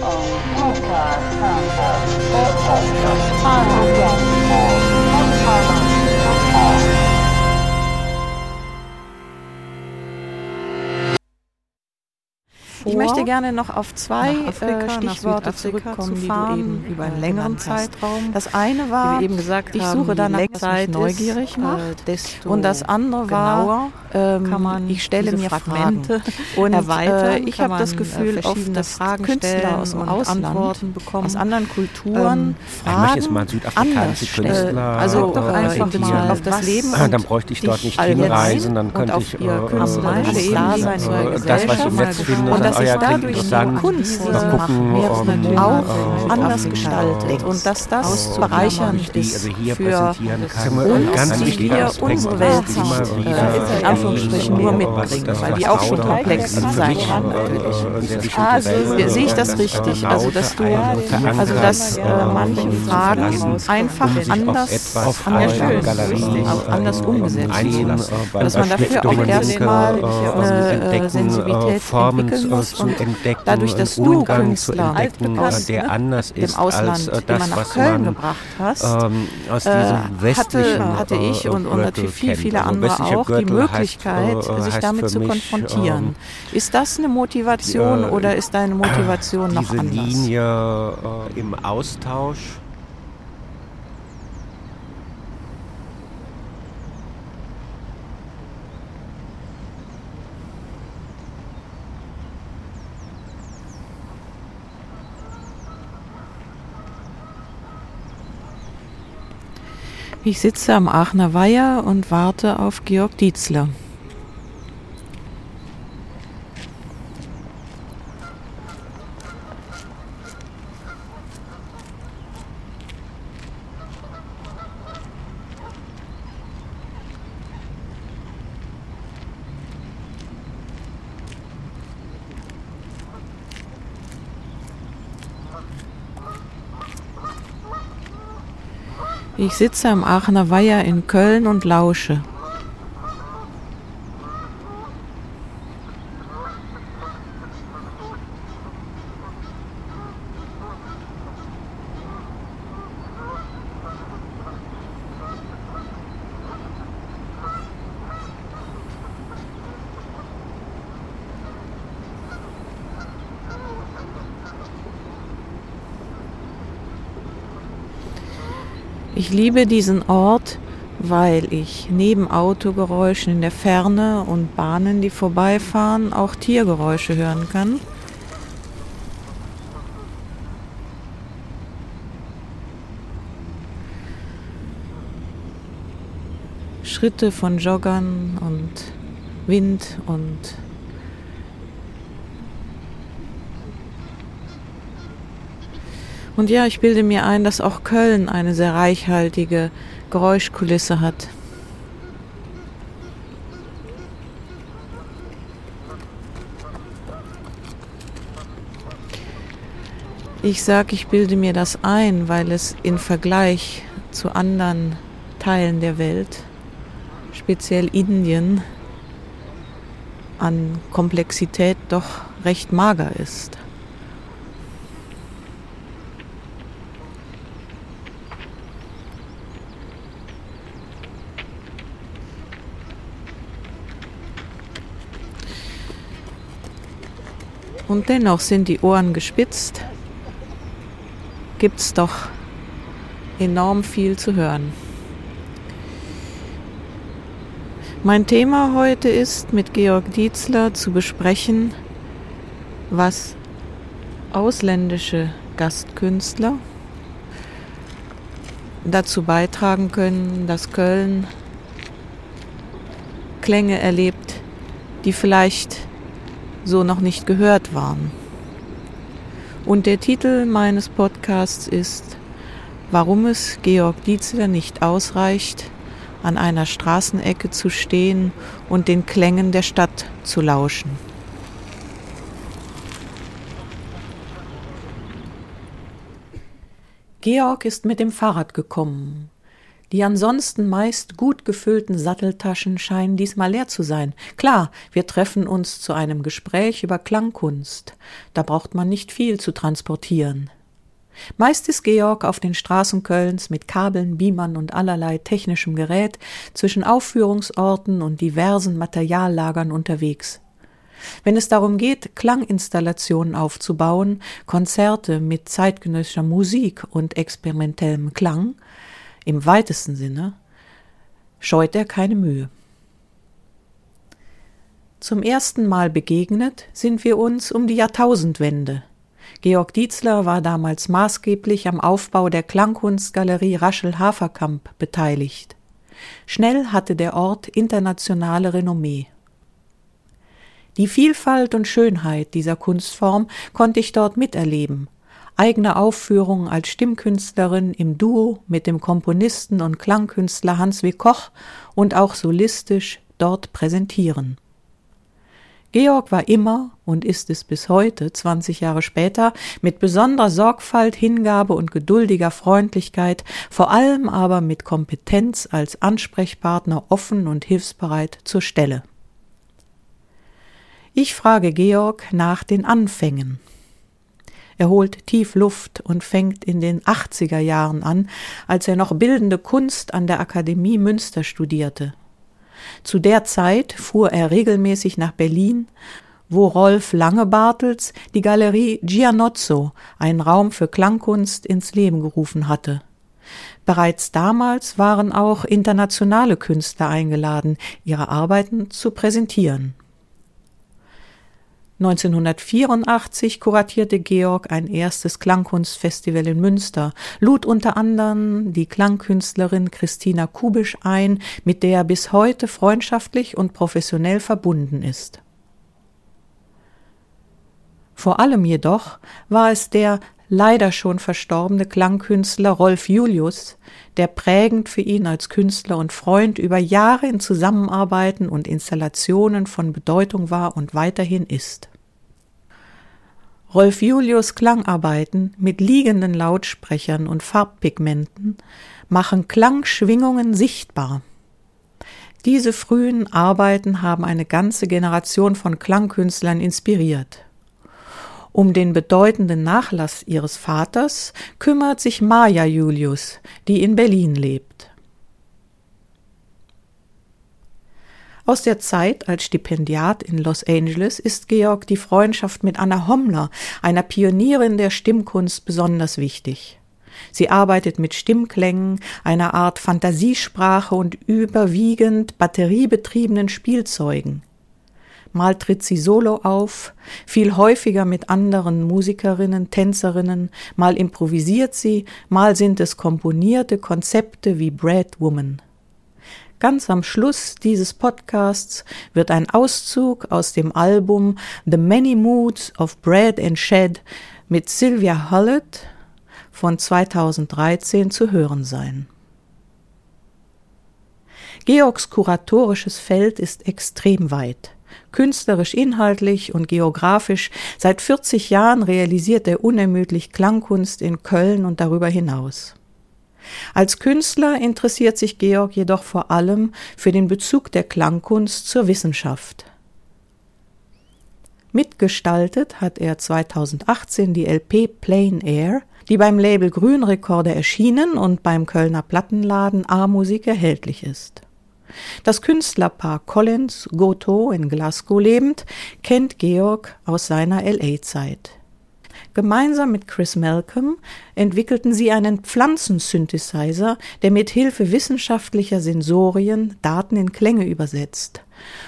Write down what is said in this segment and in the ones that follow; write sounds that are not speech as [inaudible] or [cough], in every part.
嗯，顾客看的都懂，怎么办？Möchte gerne noch auf zwei Afrika, äh, Stichworte zurückkommen, die du eben über einen längeren Zeitraum. Das eine war, wie eben gesagt ich suche danach, was mich neugierig ist, macht. Äh, und das andere war, ähm, kann man ich stelle mir Fragmente [laughs] und erweitern. Äh, ich habe das Gefühl, oft, dass Fragen Künstler aus dem Ausland Antworten bekommen, aus anderen Kulturen ähm, Fragen ich mal südafrikanische Künstler also doch einfach äh, mal auf das Leben. Ah, dann bräuchte ich dort nicht hinreisen, dann könnte ich äh, das, was ich im Netz finde, dass sich dadurch die Kunst gucken, um, auch uh, anders gestaltet. und dass das bereichernd ist für uns, die wir unsere Welt äh, in Anführungsstrichen nur mitbringen, weil die auch schon komplex sein kann. natürlich. Also sehe ich das richtig, also dass du, also dass äh, manche Fragen einfach anders, anders umgesetzt sind, dass man dafür auch erstmal eine Sensibilität entwickeln muss entdecken, dadurch, dass du Künstler entdecken, hast, der anders ist im Ausland, als äh, das, nach was Köln man gebracht hast, ähm, aus diesem westlichen hatte, hatte ich äh, und, und natürlich viele, viele andere auch die Möglichkeit, heißt, äh, sich damit zu konfrontieren. Ähm, ist das eine Motivation die, oder ist deine Motivation [clears throat] noch anders? Diese Linie äh, im Austausch Ich sitze am Aachener Weiher und warte auf Georg Dietzler. Ich sitze am Aachener Weiher in Köln und lausche. Ich liebe diesen Ort, weil ich neben Autogeräuschen in der Ferne und Bahnen, die vorbeifahren, auch Tiergeräusche hören kann. Schritte von Joggern und Wind und Und ja, ich bilde mir ein, dass auch Köln eine sehr reichhaltige Geräuschkulisse hat. Ich sage, ich bilde mir das ein, weil es in Vergleich zu anderen Teilen der Welt, speziell Indien, an Komplexität doch recht mager ist. Und dennoch sind die Ohren gespitzt, gibt es doch enorm viel zu hören. Mein Thema heute ist mit Georg Dietzler zu besprechen, was ausländische Gastkünstler dazu beitragen können, dass Köln Klänge erlebt, die vielleicht so noch nicht gehört waren. Und der Titel meines Podcasts ist Warum es Georg Dietzler nicht ausreicht, an einer Straßenecke zu stehen und den Klängen der Stadt zu lauschen. Georg ist mit dem Fahrrad gekommen, Die ansonsten meist gut gefüllten Satteltaschen scheinen diesmal leer zu sein. Klar, wir treffen uns zu einem Gespräch über Klangkunst. Da braucht man nicht viel zu transportieren. Meist ist Georg auf den Straßen Kölns mit Kabeln, Beamern und allerlei technischem Gerät zwischen Aufführungsorten und diversen Materiallagern unterwegs. Wenn es darum geht, Klanginstallationen aufzubauen, Konzerte mit zeitgenössischer Musik und experimentellem Klang, im weitesten Sinne, scheut er keine Mühe. Zum ersten Mal begegnet sind wir uns um die Jahrtausendwende. Georg Dietzler war damals maßgeblich am Aufbau der Klangkunstgalerie Raschel-Haferkamp beteiligt. Schnell hatte der Ort internationale Renommee. Die Vielfalt und Schönheit dieser Kunstform konnte ich dort miterleben. Eigene Aufführungen als Stimmkünstlerin im Duo mit dem Komponisten und Klangkünstler Hans W. Koch und auch solistisch dort präsentieren. Georg war immer und ist es bis heute, 20 Jahre später, mit besonderer Sorgfalt, Hingabe und geduldiger Freundlichkeit, vor allem aber mit Kompetenz als Ansprechpartner offen und hilfsbereit zur Stelle. Ich frage Georg nach den Anfängen. Er holt tief Luft und fängt in den 80er Jahren an, als er noch bildende Kunst an der Akademie Münster studierte. Zu der Zeit fuhr er regelmäßig nach Berlin, wo Rolf Langebartels die Galerie Gianozzo, einen Raum für Klangkunst, ins Leben gerufen hatte. Bereits damals waren auch internationale Künstler eingeladen, ihre Arbeiten zu präsentieren. 1984 kuratierte Georg ein erstes Klangkunstfestival in Münster, lud unter anderem die Klangkünstlerin Christina Kubisch ein, mit der er bis heute freundschaftlich und professionell verbunden ist. Vor allem jedoch war es der leider schon verstorbene Klangkünstler Rolf Julius, der prägend für ihn als Künstler und Freund über Jahre in Zusammenarbeiten und Installationen von Bedeutung war und weiterhin ist. Rolf Julius Klangarbeiten mit liegenden Lautsprechern und Farbpigmenten machen Klangschwingungen sichtbar. Diese frühen Arbeiten haben eine ganze Generation von Klangkünstlern inspiriert. Um den bedeutenden Nachlass ihres Vaters kümmert sich Maja Julius, die in Berlin lebt. Aus der Zeit als Stipendiat in Los Angeles ist Georg die Freundschaft mit Anna Hommler, einer Pionierin der Stimmkunst, besonders wichtig. Sie arbeitet mit Stimmklängen, einer Art Fantasiesprache und überwiegend batteriebetriebenen Spielzeugen. Mal tritt sie solo auf, viel häufiger mit anderen Musikerinnen, Tänzerinnen, mal improvisiert sie, mal sind es komponierte Konzepte wie Bread Woman. Ganz am Schluss dieses Podcasts wird ein Auszug aus dem Album The Many Moods of Bread and Shed mit Sylvia Hullett von 2013 zu hören sein. Georgs kuratorisches Feld ist extrem weit. Künstlerisch, inhaltlich und geografisch seit 40 Jahren realisiert er unermüdlich Klangkunst in Köln und darüber hinaus. Als Künstler interessiert sich Georg jedoch vor allem für den Bezug der Klangkunst zur Wissenschaft. Mitgestaltet hat er 2018 die LP Plain Air, die beim Label Grünrekorder erschienen und beim Kölner Plattenladen A-Musik erhältlich ist. Das Künstlerpaar Collins Goto in Glasgow lebend kennt Georg aus seiner LA-Zeit. Gemeinsam mit Chris Malcolm entwickelten sie einen Pflanzensynthesizer, der mit Hilfe wissenschaftlicher Sensorien Daten in Klänge übersetzt.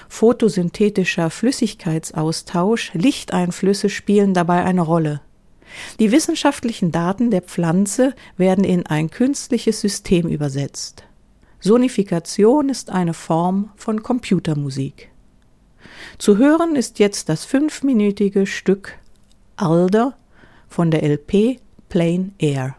Photosynthetischer Flüssigkeitsaustausch, Lichteinflüsse spielen dabei eine Rolle. Die wissenschaftlichen Daten der Pflanze werden in ein künstliches System übersetzt. Sonifikation ist eine Form von Computermusik. Zu hören ist jetzt das fünfminütige Stück Alder von der LP Plain Air.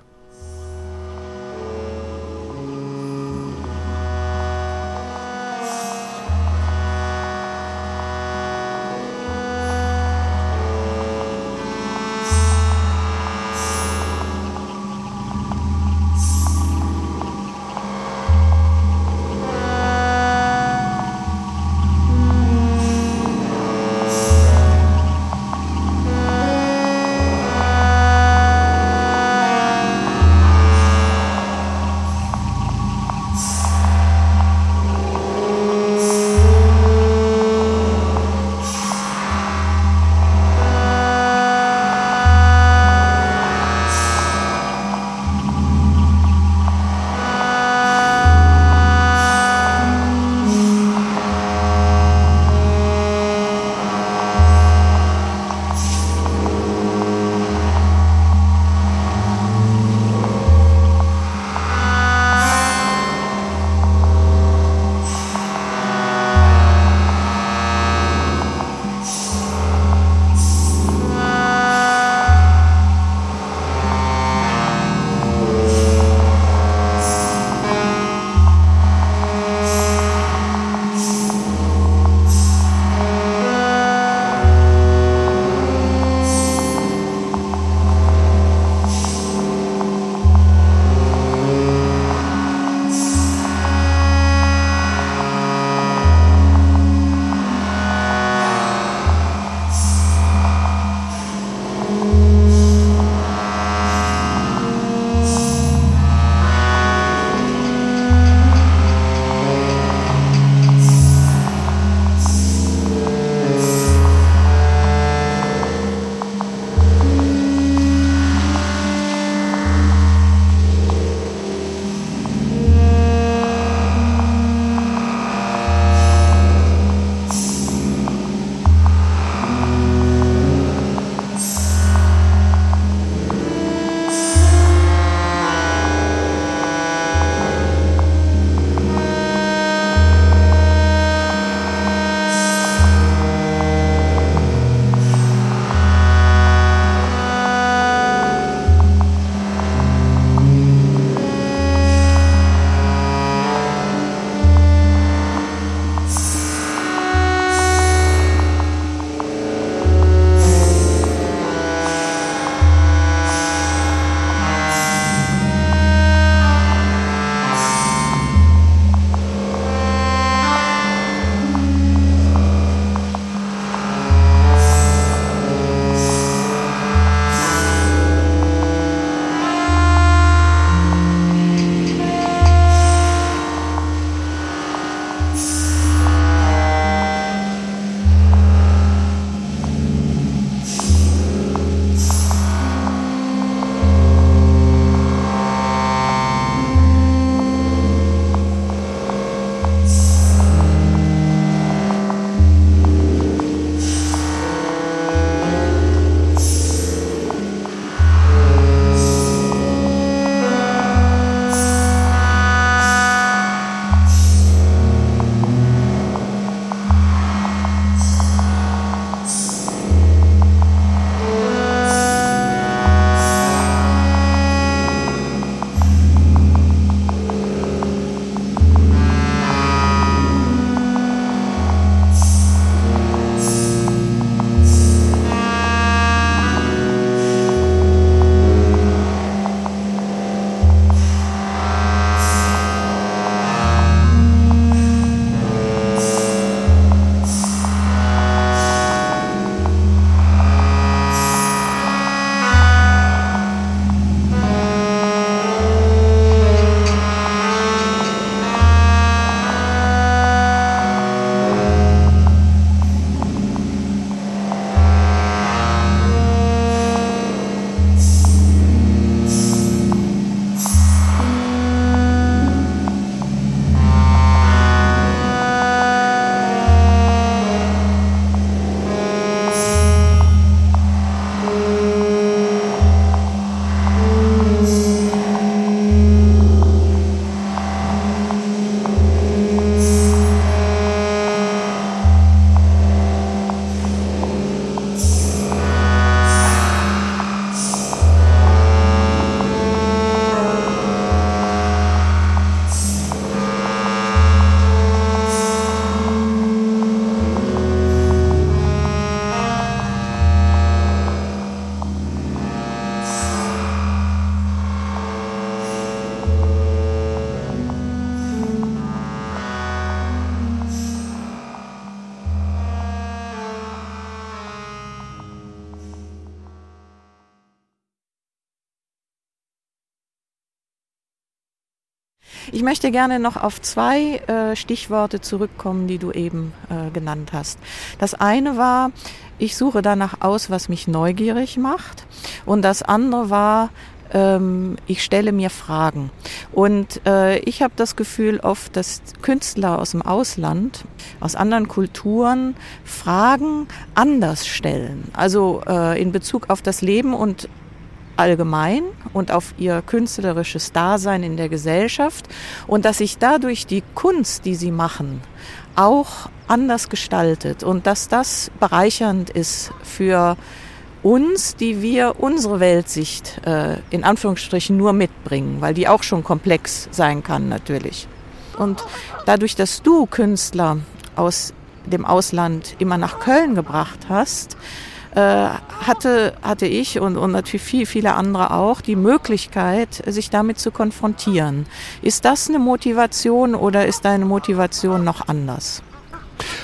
Ich möchte gerne noch auf zwei äh, Stichworte zurückkommen, die du eben äh, genannt hast. Das eine war, ich suche danach aus, was mich neugierig macht. Und das andere war, ähm, ich stelle mir Fragen. Und äh, ich habe das Gefühl oft, dass Künstler aus dem Ausland, aus anderen Kulturen Fragen anders stellen. Also äh, in Bezug auf das Leben und allgemein und auf ihr künstlerisches Dasein in der Gesellschaft und dass sich dadurch die Kunst, die sie machen, auch anders gestaltet und dass das bereichernd ist für uns, die wir unsere Weltsicht äh, in Anführungsstrichen nur mitbringen, weil die auch schon komplex sein kann natürlich. Und dadurch, dass du Künstler aus dem Ausland immer nach Köln gebracht hast, hatte, hatte ich und, und natürlich viel, viele andere auch die Möglichkeit, sich damit zu konfrontieren. Ist das eine Motivation oder ist deine Motivation noch anders?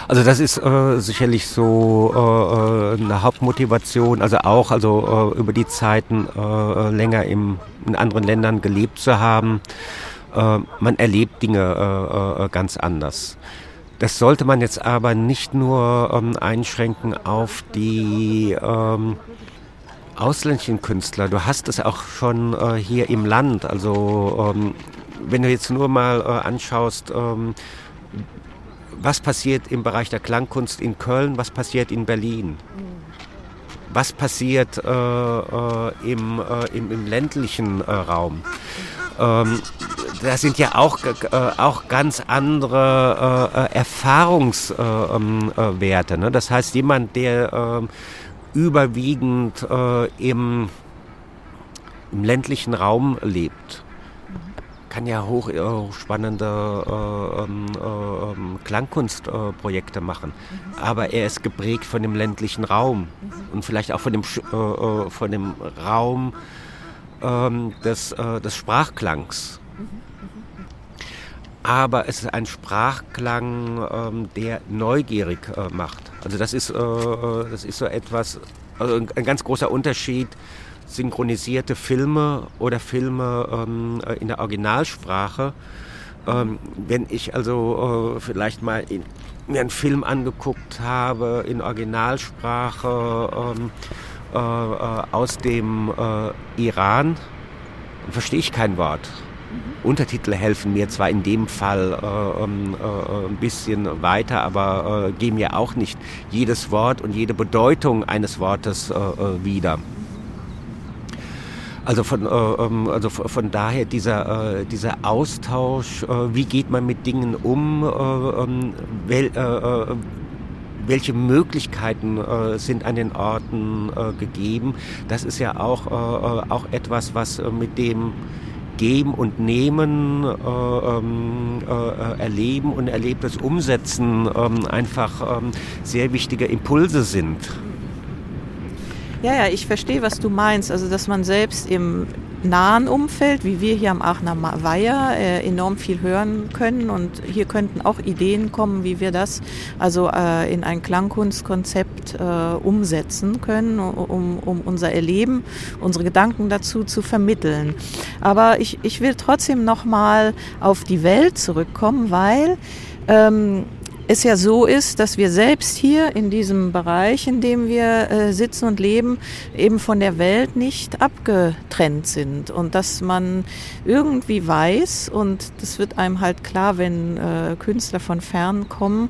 Also das ist äh, sicherlich so äh, äh, eine Hauptmotivation, also auch also äh, über die Zeiten äh, länger im, in anderen Ländern gelebt zu haben. Äh, man erlebt Dinge äh, äh, ganz anders. Das sollte man jetzt aber nicht nur ähm, einschränken auf die ähm, ausländischen Künstler. Du hast es auch schon äh, hier im Land. Also ähm, wenn du jetzt nur mal äh, anschaust, ähm, was passiert im Bereich der Klangkunst in Köln, was passiert in Berlin. Was passiert äh, äh, im, äh, im, im, ländlichen äh, Raum? Ähm, da sind ja auch, äh, auch ganz andere äh, Erfahrungswerte. Ähm, ne? Das heißt, jemand, der ähm, überwiegend im, im ländlichen Raum lebt, kann ja hoch, äh, hochspannende äh, ähm, äh, ähm, Klangkunstprojekte machen. Aber er ist geprägt von dem ländlichen Raum und vielleicht auch von dem, äh, äh, von dem Raum ähm, des, äh, des Sprachklangs. Aber es ist ein Sprachklang, ähm, der neugierig macht. Also das ist, das ist so etwas, also ein, ein ganz großer Unterschied synchronisierte Filme oder Filme ähm, äh, in der Originalsprache. Ähm, wenn ich also äh, vielleicht mal in, mir einen Film angeguckt habe in Originalsprache ähm, äh, äh aus dem äh, Iran, verstehe ich kein Wort. Mhm. Untertitel helfen mir zwar in dem Fall äh, ähm, äh, ein bisschen weiter, aber äh, geben mir auch nicht jedes Wort und jede Bedeutung eines Wortes wieder. Also von, äh, ähm, also von daher dieser, dieser Austausch, wie geht man mit Dingen um, äh, ähm, wel, welche Möglichkeiten sind an den Orten gegeben, das ist ja auch, auch etwas, was mit dem Geben und Nehmen, ähm, Erleben und Erlebtes Umsetzen einfach sehr wichtige Impulse sind. Ja, ja, ich verstehe, was du meinst. Also, dass man selbst im nahen Umfeld, wie wir hier am Aachener Weiher, äh, enorm viel hören können. Und hier könnten auch Ideen kommen, wie wir das also äh, in ein Klangkunstkonzept äh, umsetzen können, um, um unser Erleben, unsere Gedanken dazu zu vermitteln. Aber ich, ich will trotzdem nochmal auf die Welt zurückkommen, weil ähm, es ja so ist, dass wir selbst hier in diesem Bereich, in dem wir äh, sitzen und leben, eben von der Welt nicht abgetrennt sind und dass man irgendwie weiß und das wird einem halt klar, wenn äh, Künstler von fern kommen,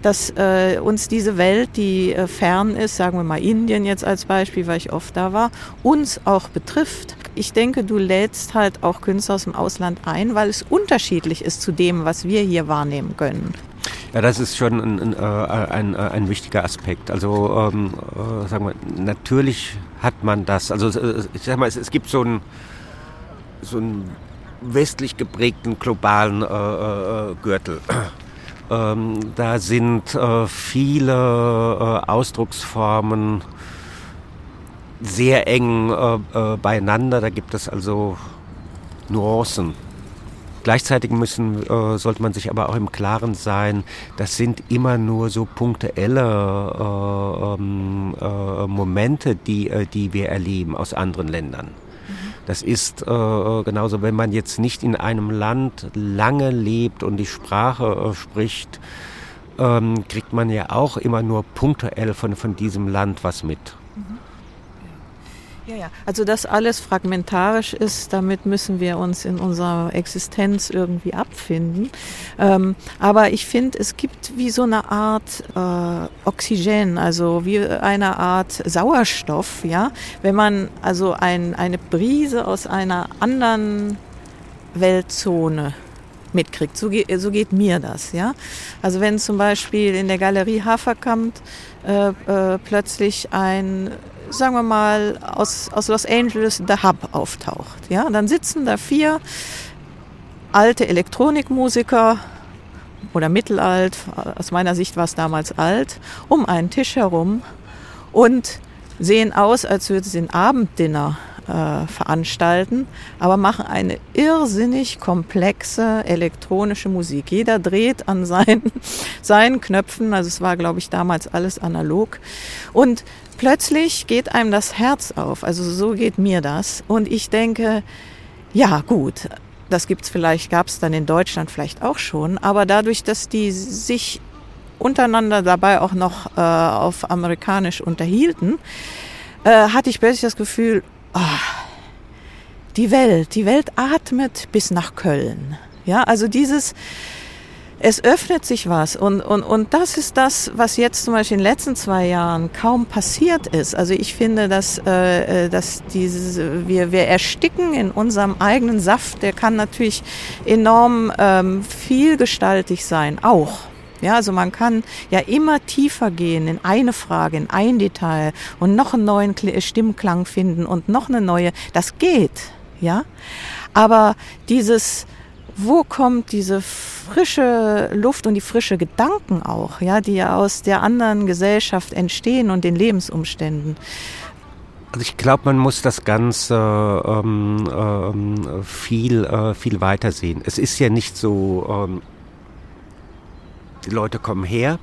dass äh, uns diese Welt, die äh, fern ist, sagen wir mal Indien jetzt als Beispiel, weil ich oft da war, uns auch betrifft. Ich denke, du lädst halt auch Künstler aus dem Ausland ein, weil es unterschiedlich ist zu dem, was wir hier wahrnehmen können. Ja, das ist schon ein, ein, äh, ein, äh, ein wichtiger Aspekt. Also ähm, äh, sagen wir, natürlich hat man das. Also äh, ich sag mal, es, es gibt so einen so einen westlich geprägten globalen äh, äh, Gürtel. [clears throat] Ähm, da sind viele Ausdrucksformen sehr eng beieinander. Da gibt es also Nuancen. Gleichzeitig müssen, äh, sollte man sich aber auch im Klaren sein, das sind immer nur so punktuelle äh, ähm, äh, Momente, die, äh, die wir erleben aus anderen Ländern. Das ist äh, äh, genauso, wenn man jetzt nicht in einem Land lange lebt und die Sprache äh, spricht, ähm, kriegt man ja auch immer nur punktuell von, von diesem Land was mit. Ja, ja. Also dass alles fragmentarisch ist, damit müssen wir uns in unserer Existenz irgendwie abfinden. Ähm, aber ich finde, es gibt wie so eine Art äh, Oxygen, also wie eine Art Sauerstoff, ja. Wenn man also ein, eine Brise aus einer anderen Weltzone mitkriegt. So, geht, so geht mir das, ja. Also wenn zum Beispiel in der Galerie Haferkamp äh, äh, plötzlich ein sagen wir mal, aus, aus Los Angeles The Hub auftaucht. Ja, dann sitzen da vier alte Elektronikmusiker oder mittelalt, aus meiner Sicht war es damals alt, um einen Tisch herum und sehen aus, als würden sie ein Abenddinner äh, veranstalten, aber machen eine irrsinnig komplexe elektronische Musik. Jeder dreht an seinen, [laughs] seinen Knöpfen, also es war, glaube ich, damals alles analog. Und plötzlich geht einem das Herz auf. Also so geht mir das. Und ich denke, ja gut, das gibt's vielleicht, gab es dann in Deutschland vielleicht auch schon, aber dadurch, dass die sich untereinander dabei auch noch äh, auf amerikanisch unterhielten, äh, hatte ich plötzlich das Gefühl, oh, die Welt, die Welt atmet bis nach Köln. Ja, also dieses, es öffnet sich was und, und, und das ist das, was jetzt zum Beispiel in den letzten zwei Jahren kaum passiert ist. Also ich finde, dass, äh, äh dass dieses, wir, wir ersticken in unserem eigenen Saft, der kann natürlich enorm ähm, vielgestaltig sein, auch. Ja, also man kann ja immer tiefer gehen in eine Frage, in ein Detail und noch einen neuen Stimmklang finden und noch eine neue. Das geht, ja. Aber dieses, wo kommt diese frische Luft und die frische Gedanken auch, ja, die ja aus der anderen Gesellschaft entstehen und den Lebensumständen. Also ich glaube, man muss das Ganze ähm, ähm, viel, äh, viel weiter sehen. Es ist ja nicht so, ähm, die Leute kommen her,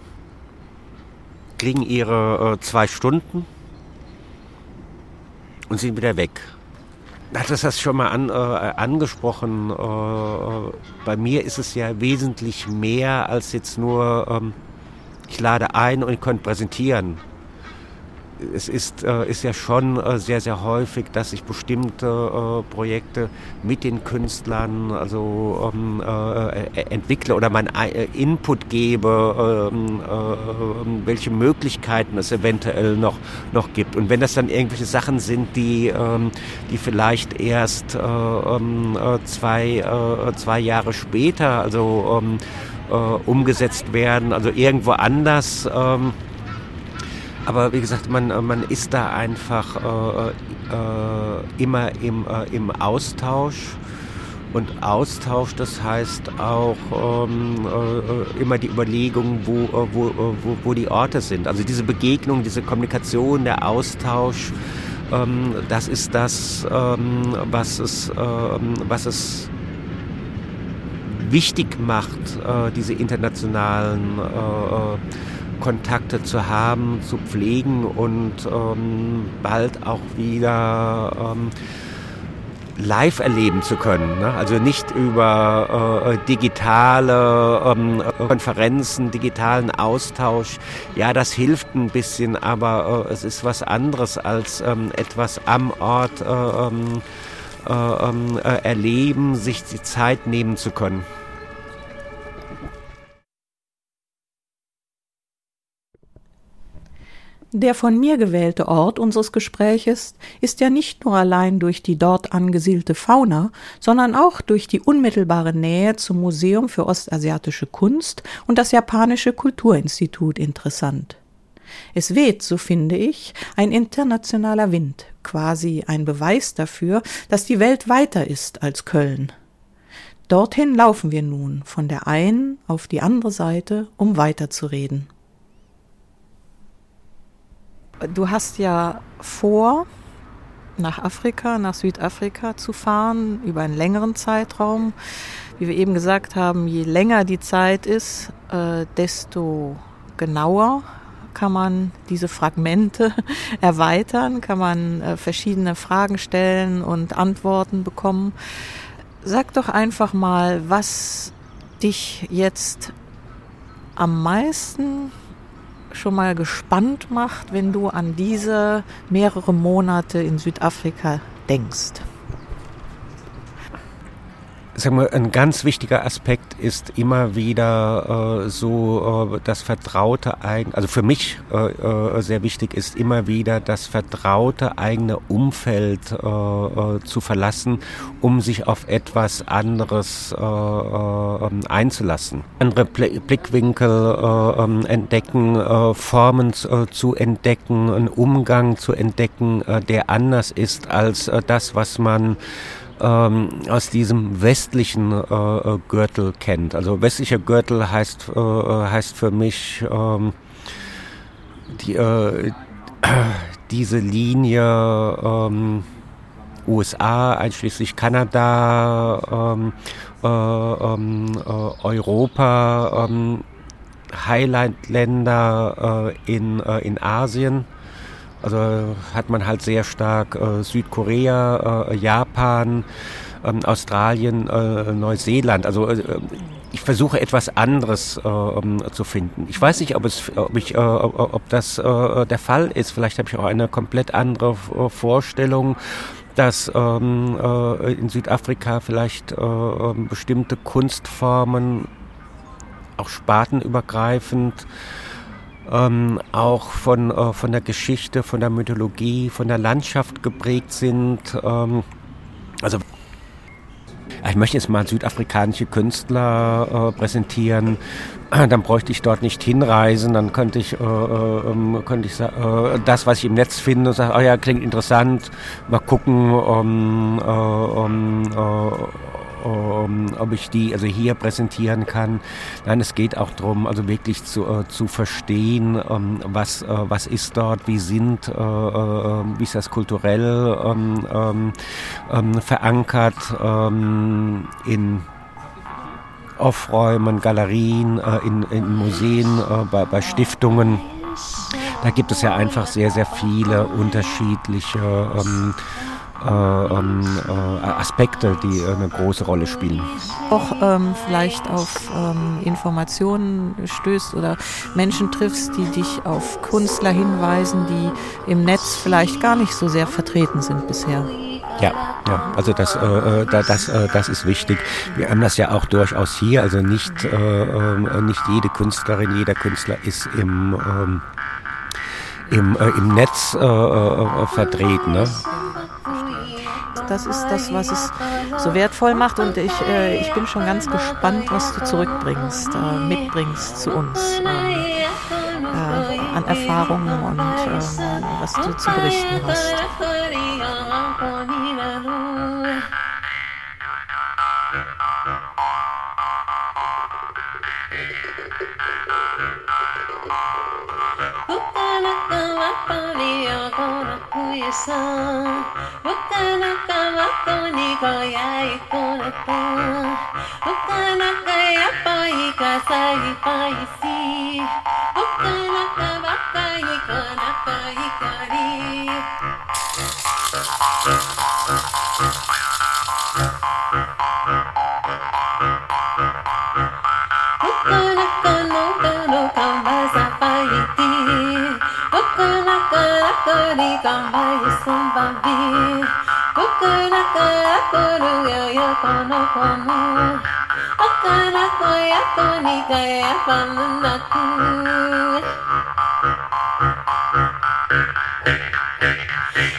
kriegen ihre äh, zwei Stunden und sind wieder weg hattest das schon mal an, äh, angesprochen. Äh, bei mir ist es ja wesentlich mehr als jetzt nur, ähm, ich lade ein und ich könnte präsentieren es ist, äh, ist ja schon äh, sehr, sehr häufig, dass ich bestimmte äh, Projekte mit den Künstlern also ähm, äh, entwickle oder mein äh, Input gebe, ähm, äh, welche Möglichkeiten es eventuell noch, noch gibt. Und wenn das dann irgendwelche Sachen sind, die, ähm, die vielleicht erst ähm, zwei, zwei Jahre später also ähm, umgesetzt werden, also irgendwo anders, ähm, aber wie gesagt, man, äh, man ist da einfach äh, äh, immer im, äh, im Austausch. Und Austausch, das heißt auch ähm, äh, immer die Überlegung, wo, äh, wo, wo, wo die Orte sind. Also diese Begegnung, diese Kommunikation, der Austausch, ähm, das ist das, ähm, was, es, ähm, was es wichtig macht, diese internationalen Kontakte zu haben, zu pflegen und ähm, bald auch wieder ähm, live erleben zu können. Ne? Also nicht über äh, digitale ähm, Konferenzen, digitalen Austausch. Ja, das hilft ein bisschen, aber äh, es ist was anderes als ähm, etwas am Ort äh, ähm, äh, ähm, äh, erleben, sich die Zeit nehmen zu können. Der von mir gewählte Ort unseres Gespräches ist ja nicht nur allein durch die dort angesiedelte Fauna, sondern auch durch die unmittelbare Nähe zum Museum für ostasiatische Kunst und das japanische Kulturinstitut interessant. Es weht, so finde ich, ein internationaler Wind, quasi ein Beweis dafür, dass die Welt weiter ist als Köln. Dorthin laufen wir nun von der einen auf die andere Seite, um weiterzureden. Du hast ja vor, nach Afrika, nach Südafrika zu fahren, über einen längeren Zeitraum. Wie wir eben gesagt haben, je länger die Zeit ist, äh, desto genauer kann man diese Fragmente [laughs] erweitern, kann man äh, verschiedene Fragen stellen und Antworten bekommen. Sag doch einfach mal, was dich jetzt am meisten schon mal gespannt macht, wenn du an diese mehrere Monate in Südafrika denkst? Sagen wir, ein ganz wichtiger Aspekt ist immer wieder äh, so äh, das vertraute eigen, also für mich äh, äh sehr wichtig ist immer wieder das vertraute eigene Umfeld äh, äh, zu verlassen, um sich auf etwas anderes ähm, einzulassen. Andere Blickwinkel ähm, entdecken, Formen zu entdecken, einen Umgang zu entdecken, der anders ist als das, was man ähm, aus diesem westlichen äh, äh, Gürtel kennt. Also westlicher Gürtel heißt, äh, heißt für mich ähm, die, äh, [clears throat] diese Linie ähm, USA, einschließlich Kanada, ähm, äh, ähm, äh, Europa, ähm, Highland-Länder in, in Asien also hat man halt sehr stark äh, Südkorea, äh, Japan, ähm, Australien, äh, Neuseeland. Also äh, ich versuche etwas anderes äh, um, zu finden. Ich weiß nicht, ob es, ob ich, äh, ob das der Fall ist. Vielleicht habe ich auch eine komplett andere Vorstellung, dass ähm, äh, in Südafrika vielleicht äh, ähm, bestimmte Kunstformen auch spartenübergreifend ähm, auch von, äh, von der Geschichte, von der Mythologie, von der Landschaft geprägt sind. Ähm, also ich möchte jetzt mal südafrikanische Künstler äh, präsentieren, dann bräuchte ich dort nicht hinreisen, dann könnte ich, äh, äh, ähm, könnte ich äh, das, was ich im Netz finde, sagen, oh ja, klingt interessant, mal gucken, um, um, ähm, ob ich die also hier präsentieren kann. Nein, es geht auch darum, also wirklich zu, äh, zu verstehen, ähm, was, äh, was ist dort, wie sind, äh, äh wie ist das kulturell ähm, ähm, ähm verankert ähm, in Aufräumen, Galerien, äh, in, in Museen, äh, bei, bei Stiftungen. Da gibt es ja einfach sehr, sehr viele unterschiedliche ähm, äh, ähm, äh, Aspekte, die eine große Rolle spielen. Auch ähm, vielleicht auf ähm, Informationen stößt oder Menschen triffst, die dich auf Künstler hinweisen, die im Netz vielleicht gar nicht so sehr vertreten sind bisher. Ja, ja, also das, äh, äh das, äh, das ist wichtig. Wir haben das ja auch durchaus hier, also nicht, äh, äh nicht jede Künstlerin, jeder Künstler ist im, ähm, im, äh, im Netz vertreten. Ne? Das ist das, was es so wertvoll macht. Und ich, äh, ich bin schon ganz gespannt, was du zurückbringst, äh, mitbringst zu uns ähm, äh, an Erfahrungen und ähm, was du zu berichten hast. さわからかわこにごやいこらたわからかやぱいかさいぱいしわからかばかいこらかいかりに構いすばび僕らから来るよ横の子も赤な子役に変えばむなく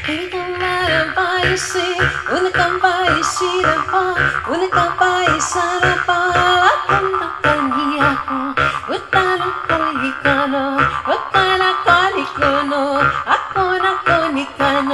君が前ばいしうぬかばいしらばうぬかばいさらばこの子にやこ歌の恋かの若いこのアコラコに感